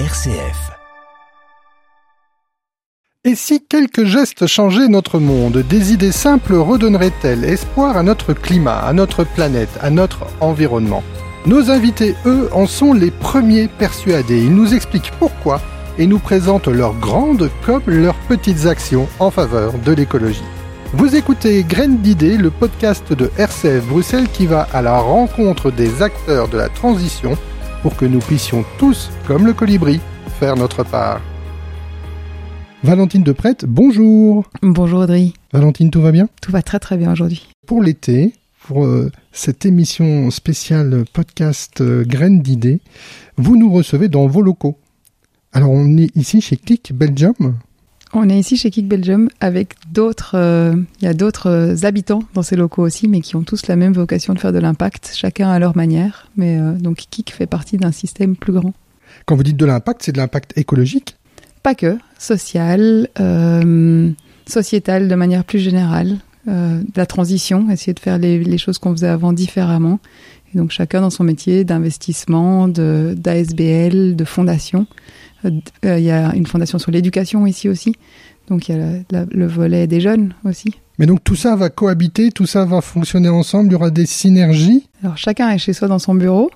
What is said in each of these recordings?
RCF. Et si quelques gestes changeaient notre monde, des idées simples redonneraient-elles espoir à notre climat, à notre planète, à notre environnement? Nos invités, eux, en sont les premiers persuadés. Ils nous expliquent pourquoi et nous présentent leurs grandes comme leurs petites actions en faveur de l'écologie. Vous écoutez Graines d'idées, le podcast de RCF Bruxelles qui va à la rencontre des acteurs de la transition pour que nous puissions tous, comme le colibri, faire notre part. Valentine Deprette, bonjour. Bonjour Audrey. Valentine, tout va bien? Tout va très très bien aujourd'hui. Pour l'été, pour euh, cette émission spéciale podcast euh, Graines d'idées, vous nous recevez dans vos locaux. Alors on est ici chez Click Belgium on est ici chez Kik Belgium avec d'autres, euh, il y a d'autres euh, habitants dans ces locaux aussi, mais qui ont tous la même vocation de faire de l'impact, chacun à leur manière. Mais euh, donc Kik fait partie d'un système plus grand. Quand vous dites de l'impact, c'est de l'impact écologique? Pas que, social, sociétal de manière plus générale, de la transition, essayer de faire les, les choses qu'on faisait avant différemment. Et donc chacun dans son métier d'investissement, d'ASBL, de fondation. Euh, il y a une fondation sur l'éducation ici aussi. Donc il y a le volet des jeunes aussi. Mais donc tout ça va cohabiter, tout ça va fonctionner ensemble, il y aura des synergies Alors chacun est chez soi dans son bureau,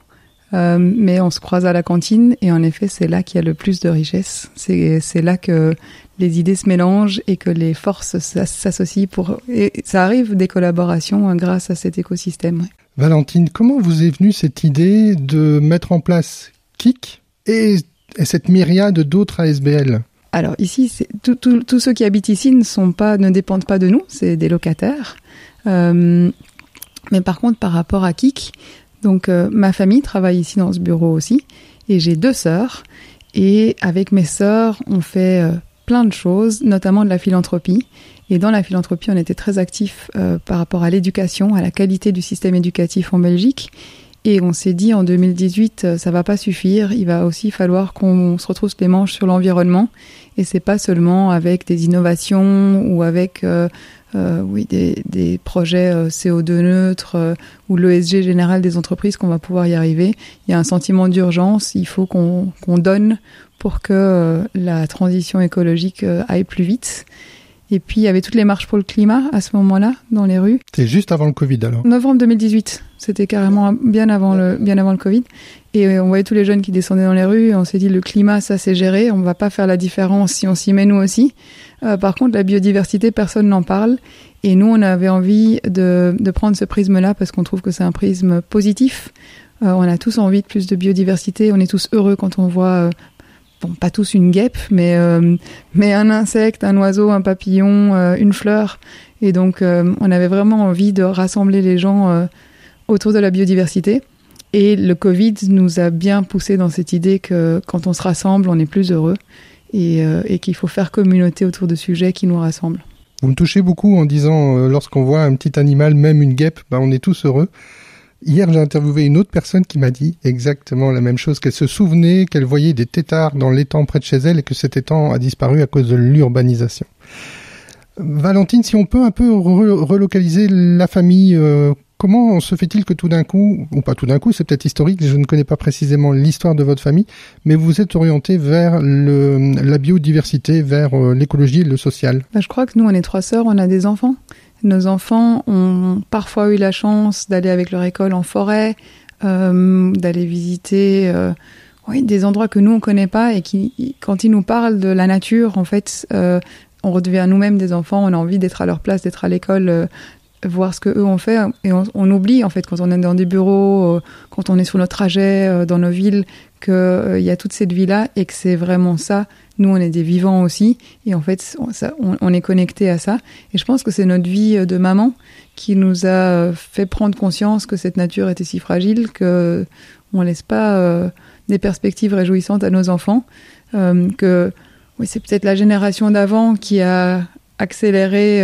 euh, mais on se croise à la cantine et en effet c'est là qu'il y a le plus de richesse. C'est là que les idées se mélangent et que les forces s'associent pour... Et ça arrive des collaborations hein, grâce à cet écosystème. Valentine, comment vous est venue cette idée de mettre en place KIC et et cette myriade d'autres ASBL alors ici, tous ceux qui habitent ici ne dépendent pas de nous, c'est des locataires. Euh, mais par contre, par rapport à Kik, donc euh, ma famille travaille ici dans ce bureau aussi, et j'ai deux sœurs. Et avec mes sœurs, on fait euh, plein de choses, notamment de la philanthropie. Et dans la philanthropie, on était très actifs par rapport à l'éducation, à la qualité du système éducatif en Belgique. Et on s'est dit en 2018, euh, ça va pas suffire. Il va aussi falloir qu'on se retrouve les manches sur l'environnement. Et c'est pas seulement avec des innovations ou avec euh, euh, oui des, des projets CO2 neutres ou l'ESG général des entreprises qu'on va pouvoir y arriver. Il y a un sentiment d'urgence. Il faut qu'on donne pour que la transition écologique aille plus vite. Et puis il y avait toutes les marches pour le climat à ce moment-là dans les rues. C'est juste avant le Covid alors. Novembre 2018, c'était carrément bien avant le bien avant le Covid. Et euh, on voyait tous les jeunes qui descendaient dans les rues. Et on s'est dit le climat ça c'est géré, on va pas faire la différence si on s'y met nous aussi. Euh, par contre la biodiversité personne n'en parle. Et nous on avait envie de, de prendre ce prisme-là parce qu'on trouve que c'est un prisme positif. Euh, on a tous envie de plus de biodiversité. On est tous heureux quand on voit euh, bon, pas tous une guêpe, mais, euh, mais un insecte, un oiseau, un papillon, euh, une fleur. Et donc, euh, on avait vraiment envie de rassembler les gens autour de la biodiversité. Et le Covid nous a bien poussé dans cette idée que quand on se rassemble, on est plus heureux et, qu'il faut faire communauté autour de sujets qui nous rassemblent. Vous me touchez beaucoup en disant, lorsqu'on voit un petit animal, même une guêpe, ben, on est tous heureux. Hier, j'ai interviewé une autre personne qui m'a dit exactement la même chose, qu'elle se souvenait qu'elle voyait des têtards dans l'étang près de chez elle et que cet étang a disparu à cause de l'urbanisation. Valentine, si on peut un peu relocaliser la famille, euh, comment se fait-il que tout d'un coup, ou pas tout d'un coup, c'est peut-être historique, je ne connais pas précisément l'histoire de votre famille, mais vous êtes orienté vers la biodiversité, vers euh, l'écologie et le social? Bah, Je crois que nous, on est trois sœurs, on a des enfants. Nos enfants ont parfois eu la chance d'aller avec leur école en forêt, euh, d'aller visiter euh, des endroits que nous on connaît pas et qui, quand ils nous parlent de la nature, en fait, euh, on redevient nous-mêmes des enfants. On a envie d'être à leur place, d'être à l'école, voir ce que eux ont fait, et on, oublie en fait quand on est dans des bureaux, quand on est sur notre trajet dans nos villes, qu'il il y a toute cette vie là et que c'est vraiment ça nous, on est des vivants aussi, et en fait, on, est connecté à ça. Et je pense que c'est notre vie euh, de maman qui nous a euh, fait prendre conscience que cette nature était si fragile que on laisse pas euh, des perspectives réjouissantes à nos enfants. que oui, c'est peut-être la génération d'avant qui a accéléré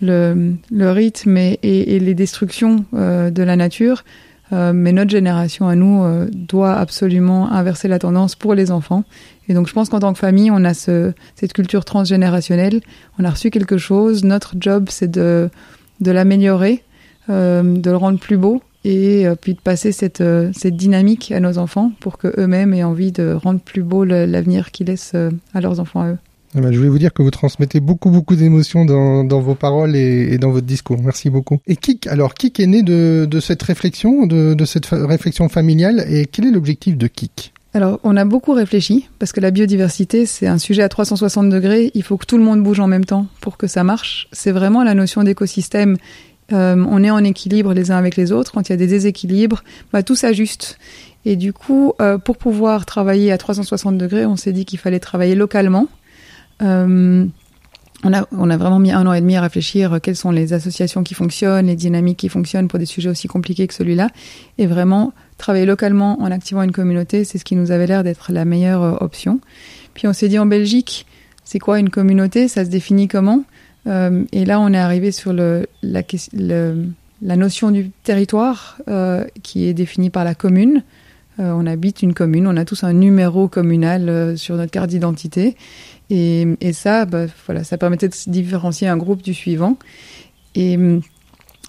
le, rythme et, les destructions de la nature. Mais notre génération à nous doit absolument inverser la tendance pour les enfants. Et donc je pense qu'en tant que famille, on a ce, cette culture transgénérationnelle. On a reçu quelque chose. Notre job, c'est de, de l'améliorer, euh, de le rendre plus beau et puis de passer cette, cette dynamique à nos enfants pour que eux-mêmes aient envie de rendre plus beau l'avenir qu'ils laissent à leurs enfants à eux. Ah bah, je voulais vous dire que vous transmettez beaucoup, beaucoup d'émotions dans, dans, vos paroles et, et, dans votre discours. Merci beaucoup. Et Kik, alors Kik est né de, de cette réflexion, de, de cette réflexion familiale. Et quel est l'objectif de Kik? Alors, on a beaucoup réfléchi parce que la biodiversité, c'est un sujet à 360 degrés. Il faut que tout le monde bouge en même temps pour que ça marche. C'est vraiment la notion d'écosystème. Euh, on est en équilibre les uns avec les autres. Quand il y a des déséquilibres, bah, tout s'ajuste. Et du coup, euh, pour pouvoir travailler à 360 degrés, on s'est dit qu'il fallait travailler localement. Euh, on a, on a vraiment mis un an et demi à réfléchir quelles sont les associations qui fonctionnent, les dynamiques qui fonctionnent pour des sujets aussi compliqués que celui-là. Et vraiment, travailler localement en activant une communauté, c'est ce qui nous avait l'air d'être la meilleure euh, option. Puis on s'est dit en Belgique, c'est quoi une communauté? Ça se définit comment? Euh, Et là, on est arrivé sur le, la, notion du territoire euh, qui est définie par la commune. On habite une commune, on a tous un numéro communal sur notre carte d'identité. Et, et, ça, bah, voilà, ça permettait de différencier un groupe du suivant.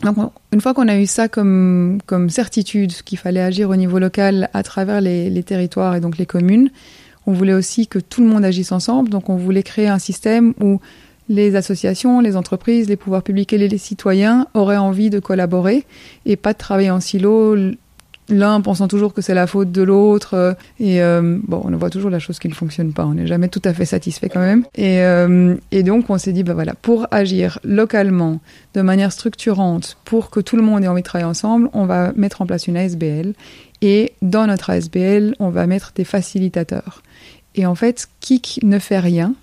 Donc, une fois qu'on a eu ça comme, comme certitude, qu'il fallait agir au niveau local à travers les, les, territoires et donc les communes, on voulait aussi que tout le monde agisse ensemble. Donc, on voulait créer un système où les associations, les entreprises, les pouvoirs publics et les citoyens auraient envie de collaborer et pas de travailler en silo l'un pensant toujours que c'est la faute de l'autre euh, et euh, bon on voit toujours la chose qui ne fonctionne pas. On n'est jamais tout à fait satisfait quand même. Et, euh, et donc on s'est dit bah voilà pour agir localement de manière structurante pour que tout le monde ait envie de travailler ensemble on va mettre en place une ASBL et dans notre ASBL on va mettre des facilitateurs. Et en fait Kik ne fait rien.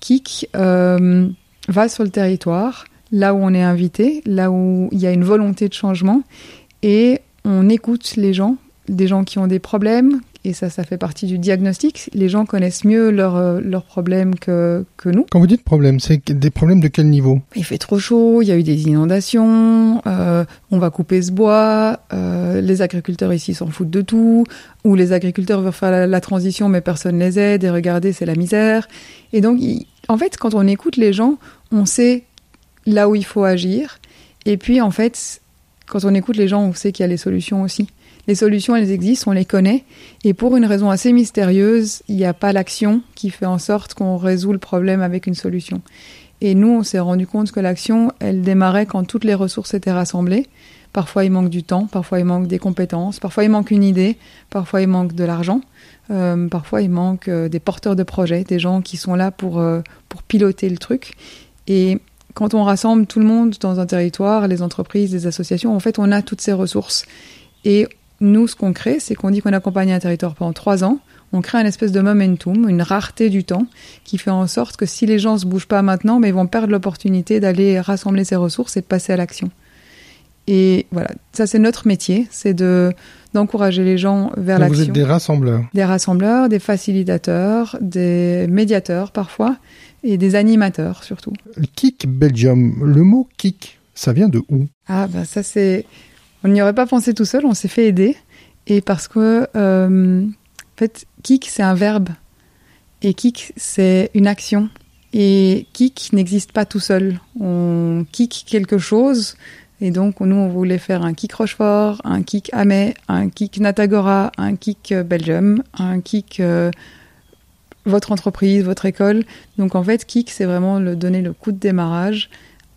Kik va sur le territoire là où on est invité là où il y a une volonté de changement et on écoute les gens, des gens qui ont des problèmes, et ça, ça fait partie du diagnostic. Les gens connaissent mieux leurs euh, problèmes que, que nous. Quand vous dites problème, c'est des problèmes de quel niveau? Il fait trop chaud, il y a eu des inondations, euh, on va couper ce bois, euh, les agriculteurs ici s'en foutent de tout, ou les agriculteurs veulent faire la, transition mais personne les aide, et regardez, c'est la misère. Et donc, en fait, quand on écoute les gens, on sait là où il faut agir, et puis en fait, quand on écoute les gens, on sait qu'il y a les solutions aussi. Les solutions, elles existent, on les connaît. Et pour une raison assez mystérieuse, il n'y a pas l'action qui fait en sorte qu'on résout le problème avec une solution. Et nous, on s'est rendu compte que l'action, elle démarrait quand toutes les ressources étaient rassemblées. Parfois, il manque du temps, parfois, il manque des compétences, parfois, il manque une idée, parfois, il manque de l'argent, euh, parfois, il manque euh, des porteurs de projets, des gens qui sont là pour, euh, pour piloter le truc. Et quand on rassemble tout le monde dans un territoire, les entreprises, les associations, en fait, on a toutes ces ressources. Et nous, ce qu'on crée, c'est qu'on dit qu'on accompagne un territoire pendant trois ans. On crée un espèce de momentum, une rareté du temps, qui fait en sorte que si les gens se bougent pas maintenant, mais ils vont perdre l'opportunité d'aller rassembler ces ressources et de passer à l'action. Et voilà, ça c'est notre métier, c'est de d'encourager les gens vers l'action. Vous êtes des rassembleurs. Des rassembleurs, des facilitateurs, des médiateurs parfois, et des animateurs surtout. Kick Belgium, le mot kick, ça vient de où? Ah bah ça c'est, on n'y aurait pas pensé tout seul, on s'est fait aider. Et parce que euh, en fait kick c'est un verbe. Et kick c'est une action. Et kick n'existe pas tout seul. On kick quelque chose. Et donc nous on voulait faire un kick Rochefort, un kick Amet, un kick Natagora, un kick Belgium, un kick euh, votre entreprise, votre école. Donc en fait, Kik, c'est vraiment le, donner le coup de démarrage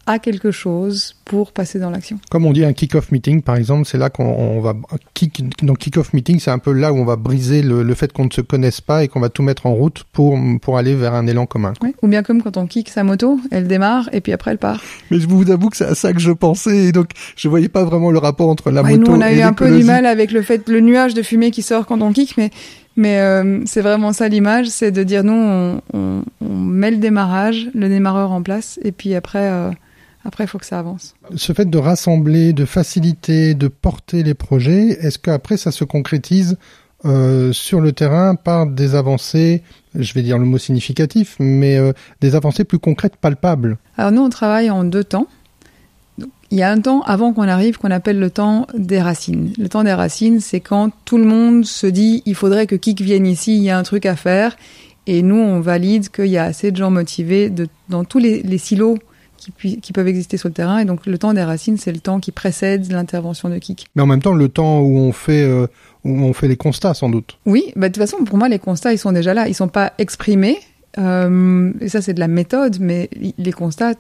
à quelque chose pour passer dans l'action. Comme on dit un kick-off meeting, par exemple, c'est là qu'on va kick, donc kick-off meeting, c'est un peu là où on va briser le, fait qu'on ne se connaisse pas et qu'on va tout mettre en route pour pour aller vers un élan commun. Ou bien comme quand on kick sa moto, elle démarre et puis après elle part. Mais je vous avoue que c'est à ça que je pensais et donc je voyais pas vraiment le rapport entre la moto nous, on a eu un peu du mal avec le fait le nuage de fumée qui sort quand on kick, mais mais euh, c'est vraiment ça l'image, c'est de dire nous, on, on, on, met le démarrage, le démarreur en place, et puis après, euh, après, il faut que ça avance. Ce fait de rassembler, de faciliter, de porter les projets, est-ce qu'après ça se concrétise euh, sur le terrain par des avancées, je vais dire le mot significatif, mais des avancées plus concrètes, palpables? Alors nous, on travaille en deux temps il y a un temps avant qu'on arrive qu'on appelle le temps des racines. Le temps des racines, c'est quand tout le monde se dit il faudrait que Kik vienne ici, il y a un truc à faire. Et nous, on valide qu'il y a assez de gens motivés de, dans tous les, silos qui, qui peuvent exister sur le terrain. Et donc le temps des racines, c'est le temps qui précède l'intervention de Kik. Mais en même temps, le temps où on fait euh, où on fait les constats, sans doute. Oui, bah, de toute façon, pour moi, les constats, ils sont déjà là. Ils sont pas exprimés, euh, et ça, c'est de la méthode, mais les constats,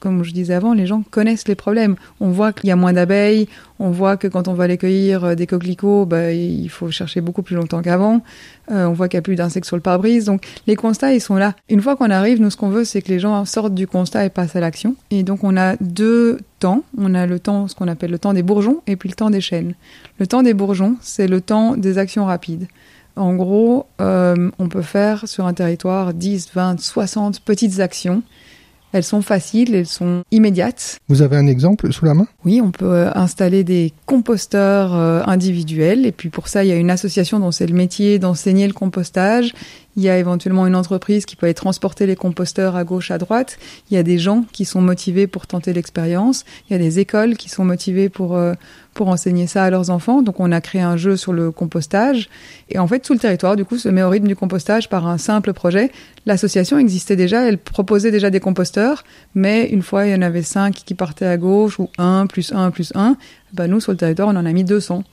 comme je disais avant, les gens connaissent les problèmes. On voit qu'il y a moins d'abeilles, on voit que quand on va aller cueillir euh, des coquelicots, bah, il faut chercher beaucoup plus longtemps qu'avant. Euh, on voit qu'il n'y a plus d'insectes sur le pare-brise. Donc, les constats, ils sont là. Une fois qu'on arrive, nous, ce qu'on veut, c'est que les gens sortent du constat et passent à l'action. Et donc, on a deux temps. On a le temps, ce qu'on appelle le temps des bourgeons, et puis le temps des chaînes. Le temps des bourgeons, c'est le temps des actions rapides. En gros, euh, on peut faire sur un territoire 10, 20, 60 petites actions. Elles sont faciles, elles sont immédiates. Vous avez un exemple sous la main? Oui, on peut euh, installer des composteurs euh, individuels. Et puis pour ça, il y a une association dont c'est le métier d'enseigner le compostage. Il y a éventuellement une entreprise qui peut aller transporter les composteurs à gauche, à droite. Il y a des gens qui sont motivés pour tenter l'expérience. Il y a des écoles qui sont motivées pour euh, pour enseigner ça à leurs enfants. Donc on a créé un jeu sur le compostage. Et en fait, tout le territoire, du coup, se met au rythme du compostage par un simple projet. L'association existait déjà, elle proposait déjà des composteurs, mais une fois, il y en avait cinq qui partaient à gauche, ou un, plus un, plus un. Ben, nous, sur le territoire, on en a mis 200.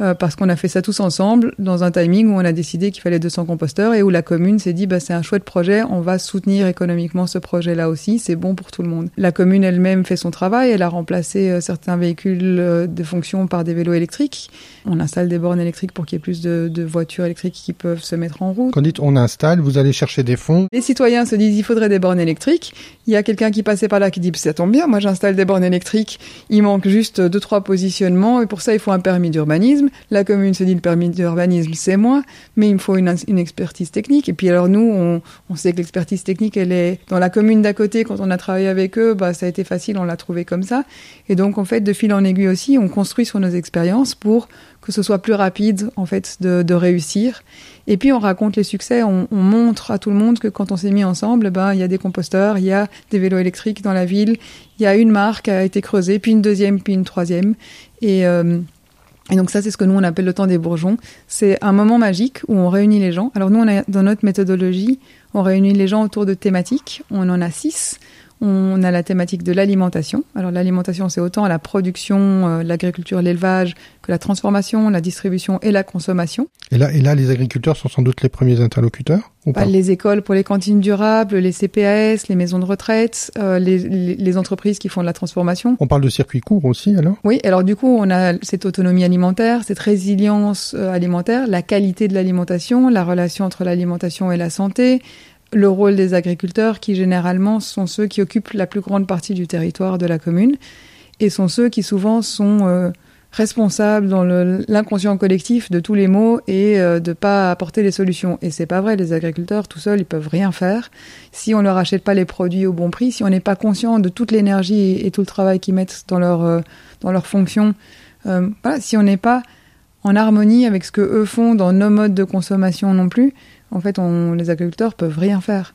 Euh, parce qu'on a fait ça tous ensemble dans un timing où on a décidé qu'il fallait 200 composteurs et où la commune s'est dit bah c'est un chouette projet, on va soutenir économiquement ce projet-là aussi, c'est bon pour tout le monde. La commune elle-même fait son travail, elle a remplacé euh, certains véhicules euh, de fonction par des vélos électriques. On installe des bornes électriques pour qu'il y ait plus de, de, voitures électriques qui peuvent se mettre en route. Quand dites on installe, vous allez chercher des fonds. Les citoyens se disent il faudrait des bornes électriques. Il y a quelqu'un qui passait par là qui dit ça tombe bien, moi j'installe des bornes électriques, il manque juste deux trois positionnements et pour ça il faut un permis d'urbanisme. La commune se dit le permis d'urbanisme, c'est moi, mais il me faut une, expertise technique. Et puis alors nous, on, sait que l'expertise technique, elle est dans la commune d'à côté. Quand on a travaillé avec eux, bah, ça a été facile, on l'a trouvé comme ça. Et donc en fait, de fil en aiguille aussi, on construit sur nos expériences pour que ce soit plus rapide en fait de, réussir. Et puis on raconte les succès, on, on, montre à tout le monde que quand on s'est mis ensemble, ben il y a des composteurs, il y a des vélos électriques dans la ville, il y a une marque qui a été creusée, puis une deuxième, puis une troisième. Et euh, et donc ça, c'est ce que nous, on appelle le temps des bourgeons. C'est un moment magique où on réunit les gens. Alors nous, on a, dans notre méthodologie, on réunit les gens autour de thématiques. On en a six. On a la thématique de l'alimentation. Alors l'alimentation, c'est autant la production, euh, l'agriculture, l'élevage, que la transformation, la distribution et la consommation. Et là, et là, les agriculteurs sont sans doute les premiers interlocuteurs ou pas? Les écoles pour les cantines durables, les CPAS, les maisons de retraite, euh, les, les, les, entreprises qui font de la transformation. On parle de circuits courts aussi, alors? Oui, alors du coup, on a cette autonomie alimentaire, cette résilience euh, alimentaire, la qualité de l'alimentation, la relation entre l'alimentation et la santé, le rôle des agriculteurs qui généralement sont ceux qui occupent la plus grande partie du territoire de la commune et sont ceux qui souvent sont euh, responsables dans l'inconscient collectif de tous les maux et euh, de pas apporter les solutions. Et c'est pas vrai, les agriculteurs tout seuls ils peuvent rien faire si on leur achète pas les produits au bon prix, si on n'est pas conscient de toute l'énergie et, tout le travail qu'ils mettent dans leur euh, dans leur fonction. Euh, si on n'est pas en harmonie avec ce que eux font dans nos modes de consommation non plus, en fait, on, les agriculteurs peuvent rien faire.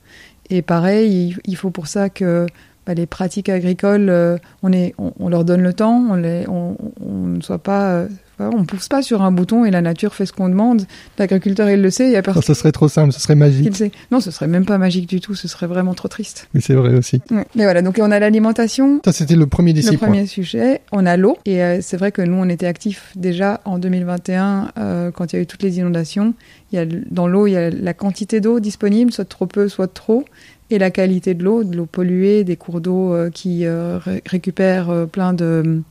Et pareil, il, faut pour ça que bah, les pratiques agricoles, euh, on, leur donne le temps, on ne soit pas, euh, on pousse pas sur un bouton et la nature fait ce qu'on demande. L'agriculteur, il le sait, il y a personne. Non, ce serait trop simple, ce serait magique. Sait. Non, ce serait même pas magique du tout, ce serait vraiment trop triste. Mais c'est vrai aussi. Ouais. Mais voilà, donc on a l'alimentation. Ça, c'était le premier des Le premier sujet. On a l'eau. Et euh, c'est vrai que nous, on était actifs déjà en 2021 euh, quand il y a eu toutes les inondations. Il y a, dans l'eau, il y a la quantité d'eau disponible, soit trop peu, soit trop et la qualité de l'eau, de l'eau polluée, des cours d'eau euh, qui euh, ré récupèrent euh, plein de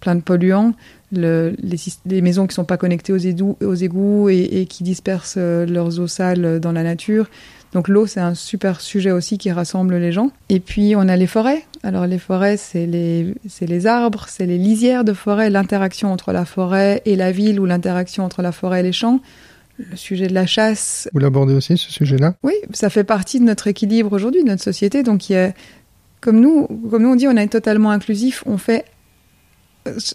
plein de polluants, le, les, les, maisons qui sont pas connectées aux, égouts, aux égouts et, et, qui dispersent leurs eaux sales dans la nature. Donc l'eau, c'est un super sujet aussi qui rassemble les gens. Et puis on a les forêts. Alors les forêts, c'est les, les arbres, c'est les lisières de forêt, l'interaction entre la forêt et la ville ou l'interaction entre la forêt et les champs le sujet de la chasse. Vous l'abordez aussi, ce sujet-là? Oui, ça fait partie de notre équilibre aujourd'hui, de notre société. Donc, il y a, comme nous, comme nous on dit, on est totalement inclusif. On fait,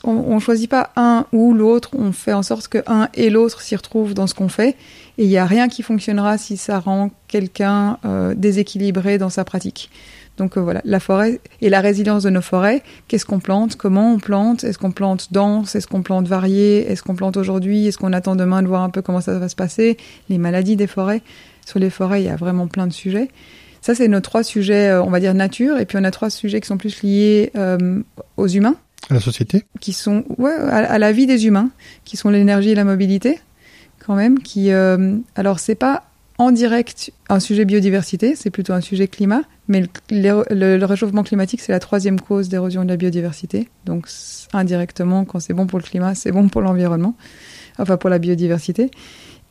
on, on choisit pas un ou l'autre. On fait en sorte que un et l'autre s'y retrouvent dans ce qu'on fait. Et il n'y a rien qui fonctionnera si ça rend quelqu'un euh, déséquilibré dans sa pratique. Donc euh, voilà, la forêt et la résilience de nos forêts. Qu'est-ce qu'on plante? Comment on plante? Est-ce qu'on plante dense? Est-ce qu'on plante varié? Est-ce qu'on plante aujourd'hui? Est-ce qu'on attend demain de voir un peu comment ça va se passer? Les maladies des forêts. Sur les forêts, il y a vraiment plein de sujets. Ça, c'est nos trois sujets, euh, on va dire nature, et puis on a trois sujets qui sont plus liés euh, aux humains. À la société Qui sont, ouais, à, la vie des humains, qui sont l'énergie et la mobilité, quand même. Qui, euh, alors, c'est pas en direct un sujet biodiversité, c'est plutôt un sujet climat, mais le, réchauffement climatique, c'est la troisième cause d'érosion de la biodiversité. Donc, indirectement, quand c'est bon pour le climat, c'est bon pour l'environnement, enfin pour la biodiversité.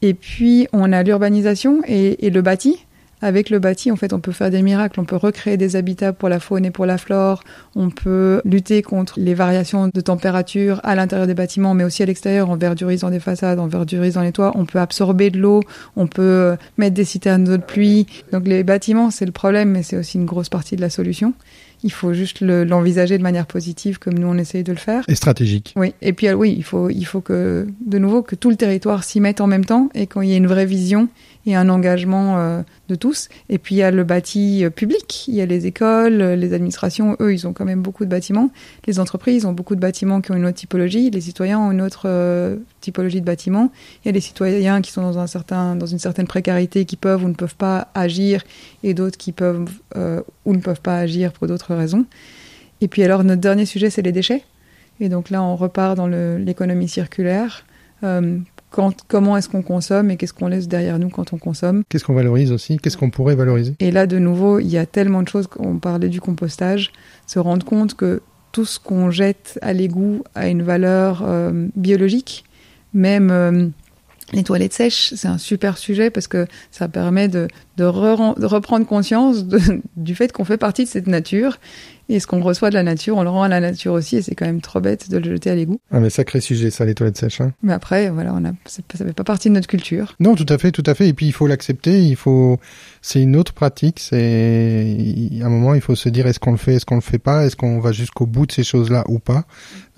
Et puis, on a l'urbanisation et, le bâti. Avec le bâti, en fait, on peut faire des miracles. On peut recréer des habitats pour la faune et pour la flore. On peut lutter contre les variations de température à l'intérieur des bâtiments, mais aussi à l'extérieur, en verdurisant des façades, en verdurisant les toits. On peut absorber de l'eau. On peut mettre des citernes d'eau de pluie. Donc, les bâtiments, c'est le problème, mais c'est aussi une grosse partie de la solution. Il faut juste l'envisager le, de manière positive, comme nous on essaye de le faire. Et stratégique. Oui. Et puis oui, il faut, il faut que de nouveau que tout le territoire s'y mette en même temps et qu'il y ait une vraie vision et un engagement euh, de tous. Et puis il y a le bâti public, il y a les écoles, les administrations, eux, ils ont quand même beaucoup de bâtiments. Les entreprises ont beaucoup de bâtiments qui ont une autre typologie. Les citoyens ont une autre euh, typologie de bâtiments. Il y a des citoyens qui sont dans un certain, dans une certaine précarité, qui peuvent ou ne peuvent pas agir, et d'autres qui peuvent euh, ou ne peuvent pas agir pour d'autres raisons. Et puis alors notre dernier sujet, c'est les déchets. Et donc là, on repart dans l'économie circulaire. Euh, quand, comment est-ce qu'on consomme et qu'est-ce qu'on laisse derrière nous quand on consomme? Qu'est-ce qu'on valorise aussi? Qu'est-ce qu'on pourrait valoriser? Et là, de nouveau, il y a tellement de choses. On parlait du compostage, se rendre compte que tout ce qu'on jette à l'égout a une valeur euh, biologique, même euh, les toilettes sèches, c'est un super sujet parce que ça permet de, de, re, de reprendre conscience de, du fait qu'on fait partie de cette nature et ce qu'on reçoit de la nature, on le rend à la nature aussi, et c'est quand même trop bête de le jeter à l'égout. Ah mais sacré sujet ça, les toilettes sèches. Hein. Mais après, voilà, on a, ça fait pas partie de notre culture. Non, tout à fait, tout à fait. Et puis il faut l'accepter. Il faut, c'est une autre pratique. C'est à un moment, il faut se dire est-ce qu'on le fait, est-ce qu'on le fait pas, est-ce qu'on va jusqu'au bout de ces choses-là ou pas?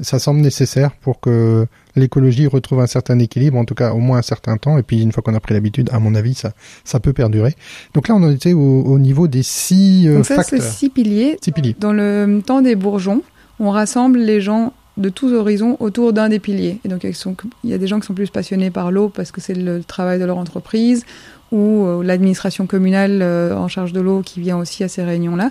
Ça semble nécessaire pour que l'écologie retrouve un certain équilibre, en tout cas au moins un certain temps. Et puis une fois qu'on a pris l'habitude, à mon avis, ça, ça peut perdurer. Donc là, on en était au, au niveau des six euh, Donc ça, facteurs. c'est six piliers. Six piliers. Dans le temps des bourgeons, on rassemble les gens de tous horizons autour d'un des piliers. Et donc, sont, il y a des gens qui sont plus passionnés par l'eau parce que c'est le travail de leur entreprise ou euh, l'administration communale euh, en charge de l'eau qui vient aussi à ces réunions-là.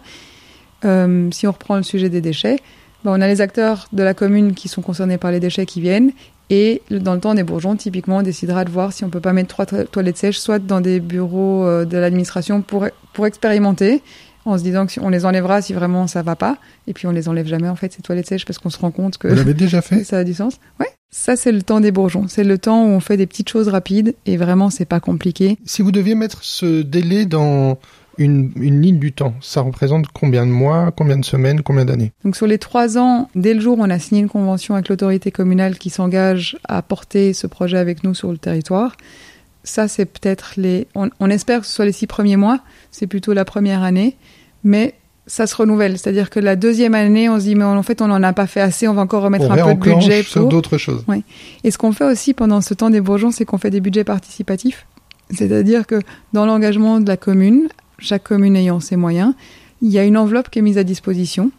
Euh, si on reprend le sujet des déchets, ben, on a les acteurs de la commune qui sont concernés par les déchets qui viennent. Et dans le temps des bourgeons, typiquement, on décidera de voir si on peut pas mettre trois to toilettes sèches, soit dans des bureaux euh, de l'administration pour, pour expérimenter, en se disant que on les enlèvera si vraiment ça va pas, et puis on les enlève jamais en fait ces toilettes sèches parce qu'on se rend compte que Vous l'avez déjà fait? Ça a du sens. Ouais. Ça c'est le temps des bourgeons, c'est le temps où on fait des petites choses rapides et vraiment c'est pas compliqué. Si vous deviez mettre ce délai dans une, une, ligne du temps, ça représente combien de mois, combien de semaines, combien d'années? Donc sur les trois ans, dès le jour où on a signé une convention avec l'autorité communale qui s'engage à porter ce projet avec nous sur le territoire, ça c'est peut-être les... On, on, espère que ce soit les six premiers mois, c'est plutôt la première année, mais ça se renouvelle. C'est-à-dire que la deuxième année, on se dit, mais en fait, on n'en a pas fait assez, on va encore remettre on un peu de budget pour... d'autres choses. Oui. Et ce qu'on fait aussi pendant ce temps des bourgeons, c'est qu'on fait des budgets participatifs. C'est-à-dire que dans l'engagement de la commune, chaque commune ayant ses moyens, il y a une enveloppe qui est mise à disposition.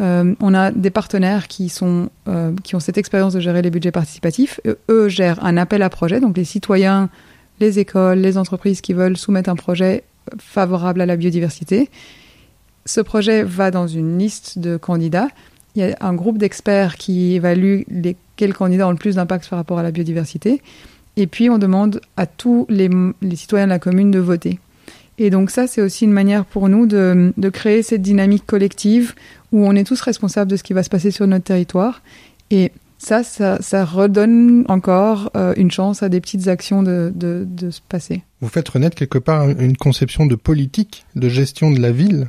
Euh, on a des partenaires qui, sont, euh, qui ont cette expérience de gérer les budgets participatifs. Eux, eux gèrent un appel à projet, donc les citoyens, les écoles, les entreprises qui veulent soumettre un projet favorable à la biodiversité. Ce projet va dans une liste de candidats. Il y a un groupe d'experts qui évalue les, quels candidats ont le plus d'impact par rapport à la biodiversité. Et puis, on demande à tous les citoyens de la commune de voter. Et donc ça, c'est aussi une manière pour nous de, de, créer cette dynamique collective où on est tous responsables de ce qui va se passer sur notre territoire. Et ça, ça, ça redonne encore euh, une chance à des petites actions de, de, de se passer. Vous faites renaître quelque part une conception de politique, de gestion de la ville,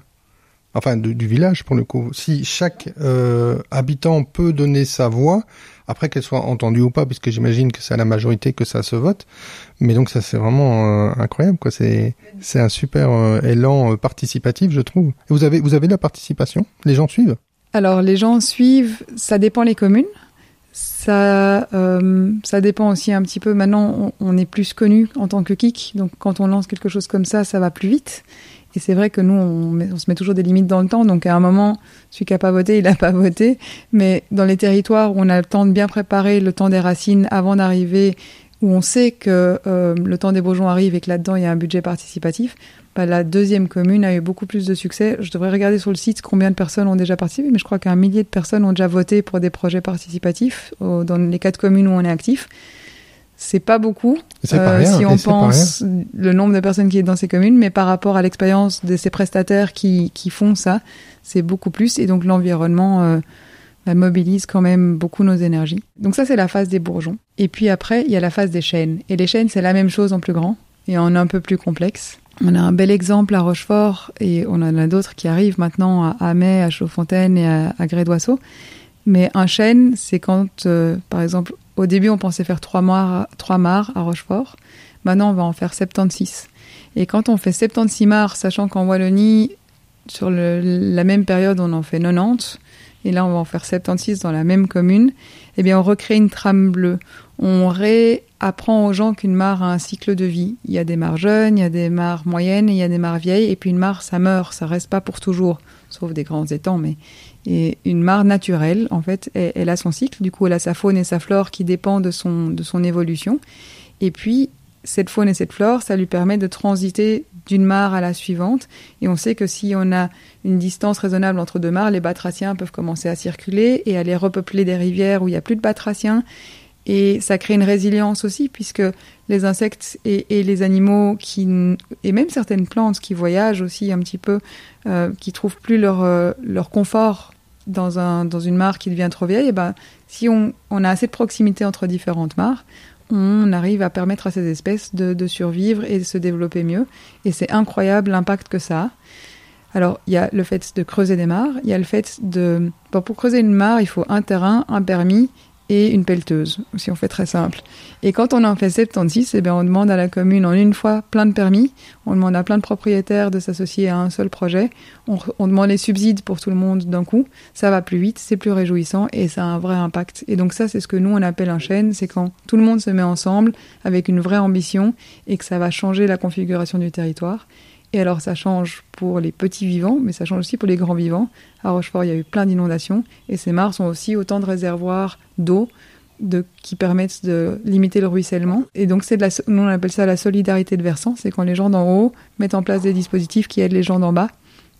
enfin du village pour le coup. Si chaque euh, habitant peut donner sa voix, après qu'elle soit entendue ou pas, puisque j'imagine que c'est à la majorité que ça se vote. Mais donc ça c'est vraiment euh, incroyable, quoi. C'est c'est un super euh, élan participatif, je trouve. Et vous avez vous avez de la participation? Les gens suivent? Alors les gens suivent. Ça dépend les communes. Ça, ça dépend aussi un petit peu. Maintenant, on, on est plus connu en tant que kick, donc quand on lance quelque chose comme ça, ça va plus vite. Et c'est vrai que nous, on, se met toujours des limites dans le temps. Donc à un moment, celui qui n'a pas voté, il n'a pas voté. Mais dans les territoires où on a le temps de bien préparer le temps des racines avant d'arriver, où on sait que euh, le temps des bourgeons arrive et que là-dedans il y a un budget participatif, bah, la deuxième commune a eu beaucoup plus de succès. Je devrais regarder sur le site combien de personnes ont déjà participé, mais je crois qu'un millier de personnes ont déjà voté pour des projets participatifs dans les quatre communes où on est actif. C'est pas beaucoup euh, si on pense le nombre de personnes qui est dans ces communes, mais par rapport à l'expérience de ces prestataires qui, qui font ça, c'est beaucoup plus. Et donc l'environnement euh, bah, mobilise quand même beaucoup nos énergies. Donc ça, c'est la phase des bourgeons. Et puis après, il y a la phase des chaînes. Et les chaînes, c'est la même chose en plus grand et en un peu plus complexe. On a un bel exemple à Rochefort et on en a d'autres qui arrivent maintenant à Amet, à Chaudfontaine et à, à Grès-d'Oisseau. Mais un chêne, c'est quand, euh, par exemple, au début, on pensait faire trois mares, trois à Rochefort. Maintenant, on va en faire 76. Et quand on fait 76 mares, sachant qu'en Wallonie, sur la même période, on en fait 90, et là, on va en faire 76 dans la même commune, eh bien, on recrée une trame bleue. On réapprend aux gens qu'une mare a un cycle de vie. Il y a des mares jeunes, il y a des mares moyennes, il y a des mares vieilles, et puis une mare, ça meurt, ça reste pas pour toujours, sauf des grands étangs, mais et une mare naturelle, en fait, elle, a son cycle. Du coup, elle a sa faune et sa flore qui dépendent de son, de son évolution. Et puis, cette faune et cette flore, ça lui permet de transiter d'une mare à la suivante. Et on sait que si on a une distance raisonnable entre deux mares, les batraciens peuvent commencer à circuler et aller repeupler des rivières où il n'y a plus de batraciens. Et ça crée une résilience aussi, puisque les insectes et, les animaux qui et même certaines plantes qui voyagent aussi un petit peu, euh, qui trouvent plus leur euh, leur confort dans un dans une mare qui devient trop vieille, et eh ben si on, on a assez de proximité entre différentes mares, on arrive à permettre à ces espèces de, de survivre et de se développer mieux. Et c'est incroyable l'impact que ça a. Alors, il y a le fait de creuser des mares, il y a le fait de... Bon, pour creuser une mare, il faut un terrain, un permis et une pelleteuse, si on fait très simple. Et quand on en fait 76, eh bien, on demande à la commune en une fois plein de permis, on demande à plein de propriétaires de s'associer à un seul projet, on, on, demande les subsides pour tout le monde d'un coup, ça va plus vite, c'est plus réjouissant et ça a un vrai impact. Et donc ça, c'est ce que nous, on appelle un chêne, c'est quand tout le monde se met ensemble avec une vraie ambition et que ça va changer la configuration du territoire. Et alors ça change pour les petits vivants, mais ça change aussi pour les grands vivants. À Rochefort, il y a eu plein d'inondations, et ces mares sont aussi autant de réservoirs d'eau de, qui permettent de limiter le ruissellement. Et donc c'est nous on appelle ça la solidarité de versant, c'est quand les gens d'en haut mettent en place des dispositifs qui aident les gens d'en bas,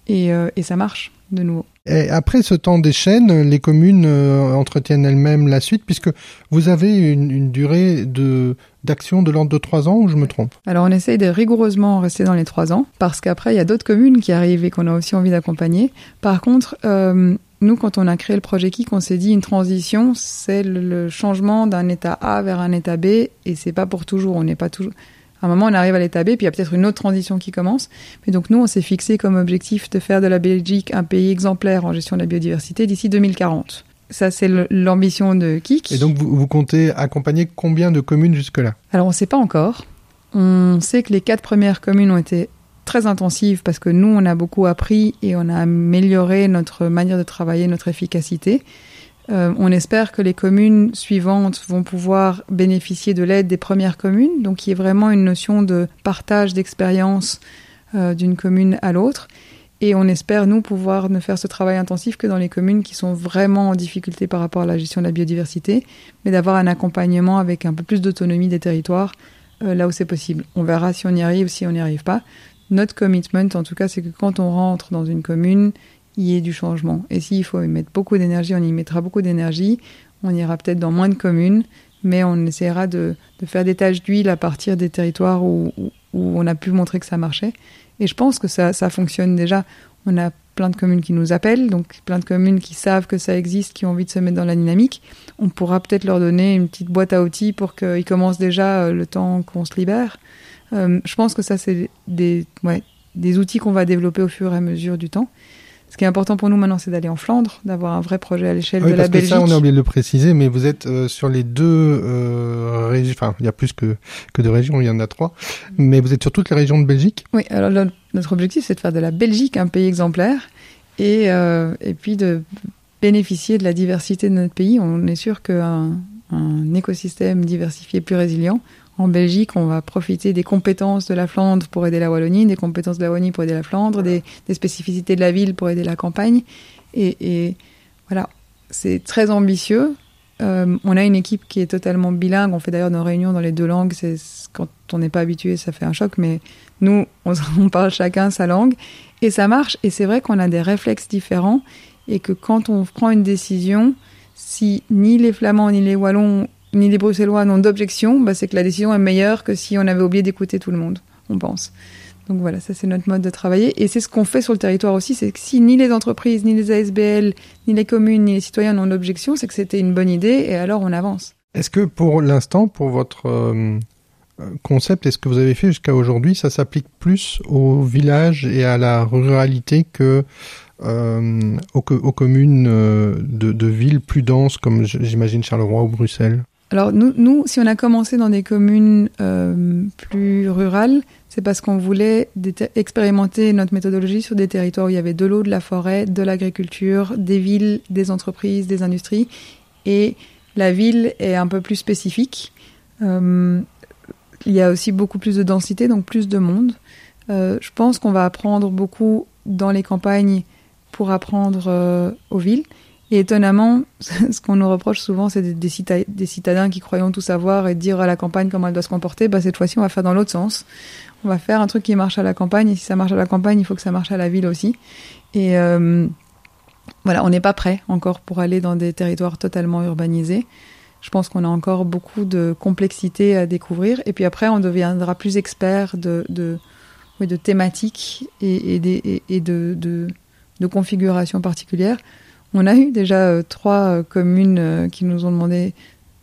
et, euh, ça marche de nouveau. Et après ce temps des chaînes, les communes euh, entretiennent elles-mêmes la suite, puisque vous avez une durée de d'action de l'ordre de trois ans, ou je me trompe Alors on essaye de rigoureusement rester dans les trois ans, parce qu'après il y a d'autres communes qui arrivent et qu'on a aussi envie d'accompagner. Par contre, euh, nous, quand on a créé le projet KIC, on s'est dit une transition, c'est le changement d'un état A vers un état B, et c'est pas pour toujours. On n'est pas toujours à un moment, on arrive à l'état B, puis il y a peut-être une autre transition qui commence. Mais donc nous, on s'est fixé comme objectif de faire de la Belgique un pays exemplaire en gestion de la biodiversité d'ici 2040. Ça, c'est l'ambition de KIC. Et donc, vous, vous, comptez accompagner combien de communes jusque-là? Alors, on ne sait pas encore. On sait que les quatre premières communes ont été très intensives parce que nous, on a beaucoup appris et on a amélioré notre manière de travailler, notre efficacité. Euh, on espère que les communes suivantes vont pouvoir bénéficier de l'aide des premières communes, donc il y a vraiment une notion de partage d'expérience euh, d'une commune à l'autre. Et on espère, nous, pouvoir ne faire ce travail intensif que dans les communes qui sont vraiment en difficulté par rapport à la gestion de la biodiversité, mais d'avoir un accompagnement avec un peu plus d'autonomie des territoires euh, là où c'est possible. On verra si on y arrive, si on n'y arrive pas. Notre commitment, en tout cas, c'est que quand on rentre dans une commune, il y ait du changement. Et s'il faut y mettre beaucoup d'énergie, on y mettra beaucoup d'énergie. On ira peut-être dans moins de communes, mais on essaiera de, faire des tâches d'huile à partir des territoires où, on a pu montrer que ça marchait. Et je pense que ça, fonctionne déjà. On a plein de communes qui nous appellent, donc plein de communes qui savent que ça existe, qui ont envie de se mettre dans la dynamique. On pourra peut-être leur donner une petite boîte à outils pour qu'ils commencent déjà euh, le temps qu'on se libère. Euh, je pense que ça, c'est des outils qu'on va développer au fur et à mesure du temps. Ce qui est important pour nous maintenant, c'est d'aller en Flandre, d'avoir un vrai projet à l'échelle oui, de la parce Belgique. Que ça, on a oublié de le préciser, mais vous êtes euh, sur les deux euh, régions. Enfin, il y a plus que que de régions, il y en a trois. Mais vous êtes sur toutes les régions de Belgique? Oui. Alors notre objectif, c'est de faire de la Belgique un pays exemplaire et euh, et puis de bénéficier de la diversité de notre pays. On est sûr qu'un un écosystème diversifié plus résilient en Belgique, on va profiter des compétences de la Flandre pour aider la Wallonie, des compétences de la Wallonie pour aider la Flandre, des, des spécificités de la ville pour aider la campagne. Et, et voilà, c'est très ambitieux. euh, on a une équipe qui est totalement bilingue. On fait d'ailleurs nos réunions dans les deux langues. C'est quand on n'est pas habitué, ça fait un choc. Mais nous, on, parle chacun sa langue et ça marche. Et c'est vrai qu'on a des réflexes différents et que quand on prend une décision, si ni les Flamands, ni les Wallons, ni les Bruxellois n'ont d'objection, bah, c'est que la décision est meilleure que si on avait oublié d'écouter tout le monde. On pense. Donc voilà, ça c'est notre mode de travailler. Et c'est ce qu'on fait sur le territoire aussi, c'est que si ni les entreprises, ni les ASBL, ni les communes, ni les citoyens n'ont d'objection, c'est que c'était une bonne idée et alors on avance. Est-ce que pour l'instant, pour votre euh, concept et ce que vous avez fait jusqu'à aujourd'hui, ça s'applique plus au village et à la ruralité que euh, aux, communes euh, de villes plus denses comme j'imagine Charleroi ou Bruxelles? Alors nous, nous, si on a commencé dans des communes euh, plus rurales, c'est parce qu'on voulait expérimenter notre méthodologie sur des territoires où il y avait de l'eau, de la forêt, de l'agriculture, des villes, des entreprises, des industries. Et la ville est un peu plus spécifique. Euh, il y a aussi beaucoup plus de densité, donc plus de monde. Euh, je pense qu'on va apprendre beaucoup dans les campagnes pour apprendre euh, aux villes. Et étonnamment, ce qu'on nous reproche souvent, c'est des, des, citadins qui croyons tout savoir et dire à la campagne comment elle doit se comporter. Bah, cette fois-ci, on va faire dans l'autre sens. On va faire un truc qui marche à la campagne. Et si ça marche à la campagne, il faut que ça marche à la ville aussi. Et euh, voilà, on n'est pas prêt encore pour aller dans des territoires totalement urbanisés. Je pense qu'on a encore beaucoup de complexité à découvrir. Et puis après, on deviendra plus expert de, de, oui, de thématiques et, et, et de, de, de configurations particulières. On a eu déjà euh, trois euh, communes euh, qui nous ont demandé